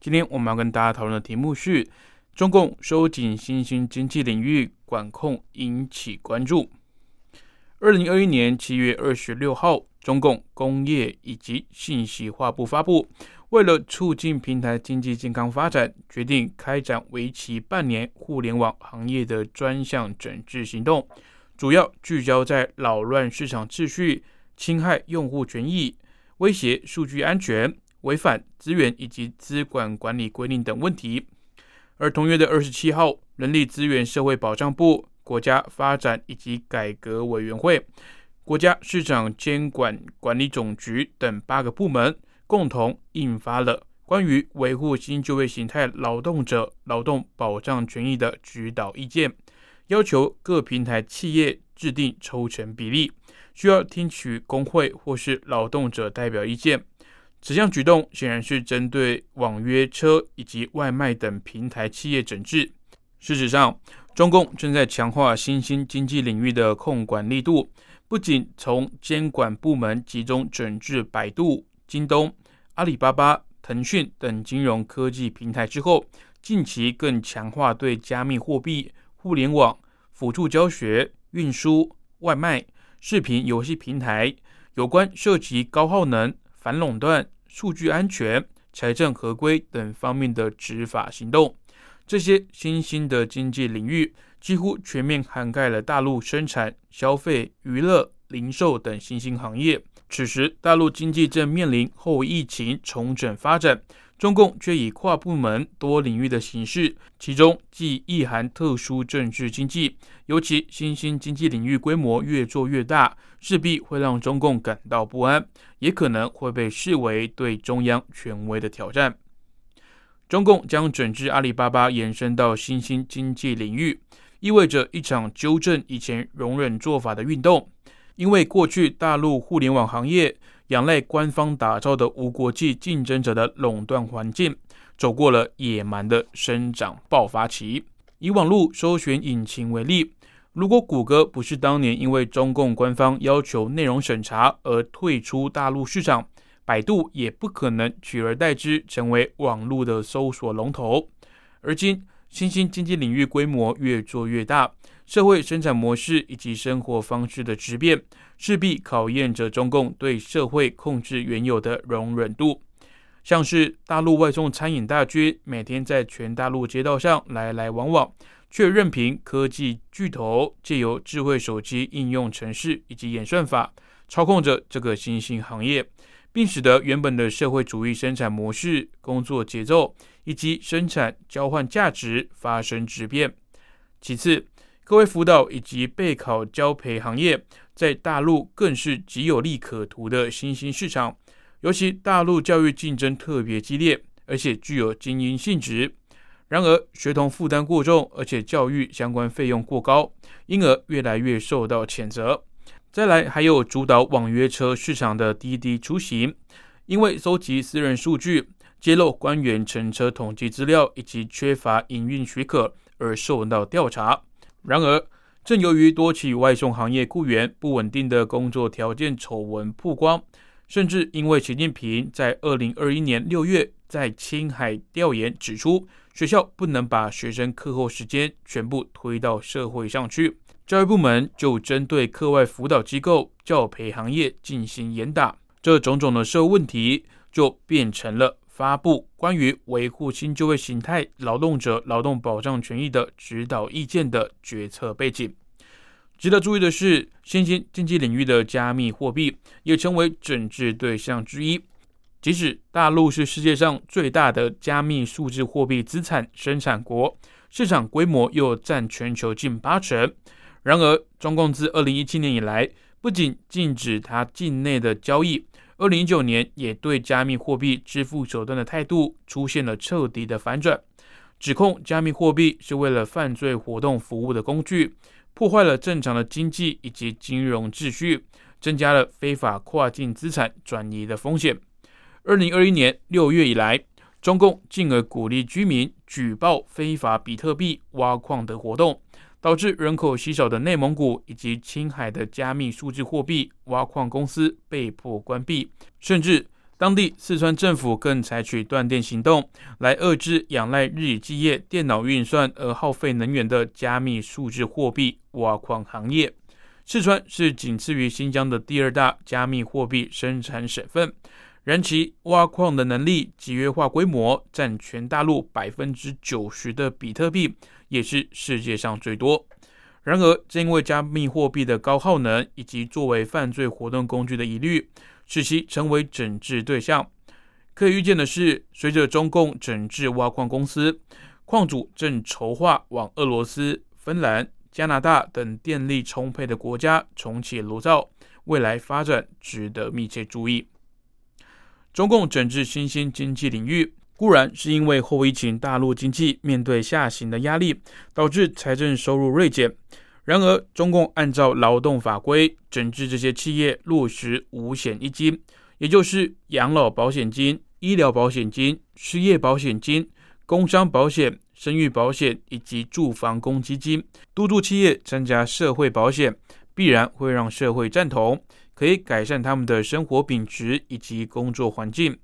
今天我们要跟大家讨论的题目是：中共收紧新兴经济领域管控引起关注。二零二一年七月二十六号，中共工业以及信息化部发布，为了促进平台经济健康发展，决定开展为期半年互联网行业的专项整治行动，主要聚焦在扰乱市场秩序。侵害用户权益、威胁数据安全、违反资源以及资管管理规定等问题。而同月的二十七号，人力资源社会保障部、国家发展以及改革委员会、国家市场监管管理总局等八个部门共同印发了关于维护新就业形态劳动者劳动保障权益的指导意见，要求各平台企业制定抽成比例。需要听取工会或是劳动者代表意见。此项举动显然是针对网约车以及外卖等平台企业整治。事实上，中共正在强化新兴经济领域的控管力度，不仅从监管部门集中整治百度、京东、阿里巴巴、腾讯等金融科技平台之后，近期更强化对加密货币、互联网、辅助教学、运输、外卖。视频游戏平台有关涉及高耗能、反垄断、数据安全、财政合规等方面的执法行动，这些新兴的经济领域几乎全面涵盖了大陆生产、消费、娱乐、零售等新兴行业。此时，大陆经济正面临后疫情重整发展。中共却以跨部门、多领域的形式，其中既意含特殊政治经济，尤其新兴经济领域规模越做越大，势必会让中共感到不安，也可能会被视为对中央权威的挑战。中共将整治阿里巴巴延伸到新兴经济领域，意味着一场纠正以前容忍做法的运动，因为过去大陆互联网行业。仰赖官方打造的无国际竞争者的垄断环境，走过了野蛮的生长爆发期。以网络搜寻引擎为例，如果谷歌不是当年因为中共官方要求内容审查而退出大陆市场，百度也不可能取而代之成为网络的搜索龙头。而今，新兴经济领域规模越做越大。社会生产模式以及生活方式的质变，势必考验着中共对社会控制原有的容忍度。像是大陆外送餐饮大军，每天在全大陆街道上来来往往，却任凭科技巨头借由智慧手机应用程式以及演算法，操控着这个新兴行业，并使得原本的社会主义生产模式、工作节奏以及生产交换价值发生质变。其次，各位辅导以及备考教培行业在大陆更是极有利可图的新兴市场，尤其大陆教育竞争特别激烈，而且具有精英性质。然而，学童负担过重，而且教育相关费用过高，因而越来越受到谴责。再来，还有主导网约车市场的滴滴出行，因为搜集私人数据、揭露官员乘车统计资料以及缺乏营运许可而受到调查。然而，正由于多起外送行业雇员不稳定的工作条件丑闻曝光，甚至因为习近平在二零二一年六月在青海调研指出，学校不能把学生课后时间全部推到社会上去，教育部门就针对课外辅导机构、教培行业进行严打，这种种的社会问题就变成了。发布关于维护新就业形态劳动者劳动保障权益的指导意见的决策背景。值得注意的是，新兴经济领域的加密货币也成为整治对象之一。即使大陆是世界上最大的加密数字货币资产生产国，市场规模又占全球近八成，然而中共自二零一七年以来，不仅禁止它境内的交易。二零一九年也对加密货币支付手段的态度出现了彻底的反转，指控加密货币是为了犯罪活动服务的工具，破坏了正常的经济以及金融秩序，增加了非法跨境资产转移的风险。二零二一年六月以来，中共进而鼓励居民举报非法比特币挖矿的活动。导致人口稀少的内蒙古以及青海的加密数字货币挖矿公司被迫关闭，甚至当地四川政府更采取断电行动来遏制仰赖日以继夜电脑运算而耗费能源的加密数字货币挖矿行业。四川是仅次于新疆的第二大加密货币生产省份，然其挖矿的能力、集约化规模占全大陆百分之九十的比特币。也是世界上最多。然而，正因为加密货币的高耗能以及作为犯罪活动工具的疑虑，使其成为整治对象。可以预见的是，随着中共整治挖矿公司，矿主正筹划往俄罗斯、芬兰、加拿大等电力充沛的国家重启炉灶，未来发展值得密切注意。中共整治新兴经济领域。固然是因为后疫情大陆经济面对下行的压力，导致财政收入锐减。然而，中共按照劳动法规整治这些企业，落实五险一金，也就是养老保险金、医疗保险金、失业保险金、工伤保险、生育保险以及住房公积金，督促企业参加社会保险，必然会让社会赞同，可以改善他们的生活品质以及工作环境。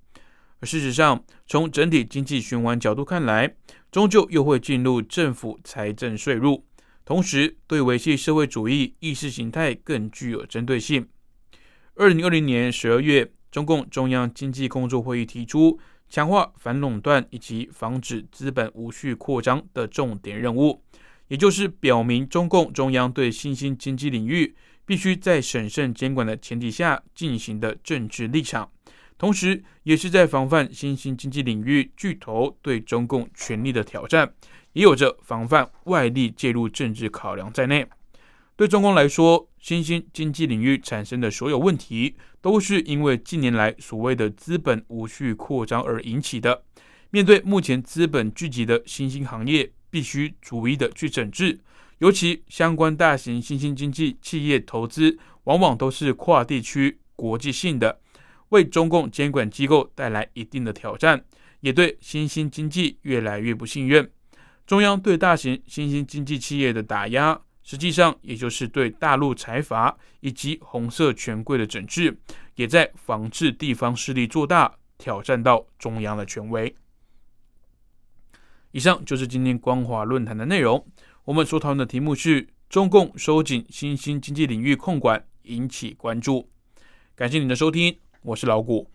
事实上，从整体经济循环角度看来，终究又会进入政府财政税入，同时对维系社会主义意识形态更具有针对性。二零二零年十二月，中共中央经济工作会议提出强化反垄断以及防止资本无序扩张的重点任务，也就是表明中共中央对新兴经济领域必须在审慎监管的前提下进行的政治立场。同时，也是在防范新兴经济领域巨头对中共权力的挑战，也有着防范外力介入政治考量在内。对中共来说，新兴经济领域产生的所有问题，都是因为近年来所谓的资本无序扩张而引起的。面对目前资本聚集的新兴行业，必须逐一的去整治。尤其相关大型新兴经济企业投资，往往都是跨地区、国际性的。为中共监管机构带来一定的挑战，也对新兴经济越来越不信任。中央对大型新兴经济企业的打压，实际上也就是对大陆财阀以及红色权贵的整治，也在防治地方势力做大，挑战到中央的权威。以上就是今天光华论坛的内容。我们所讨论的题目是：中共收紧新兴经济领域控管，引起关注。感谢您的收听。我是老谷。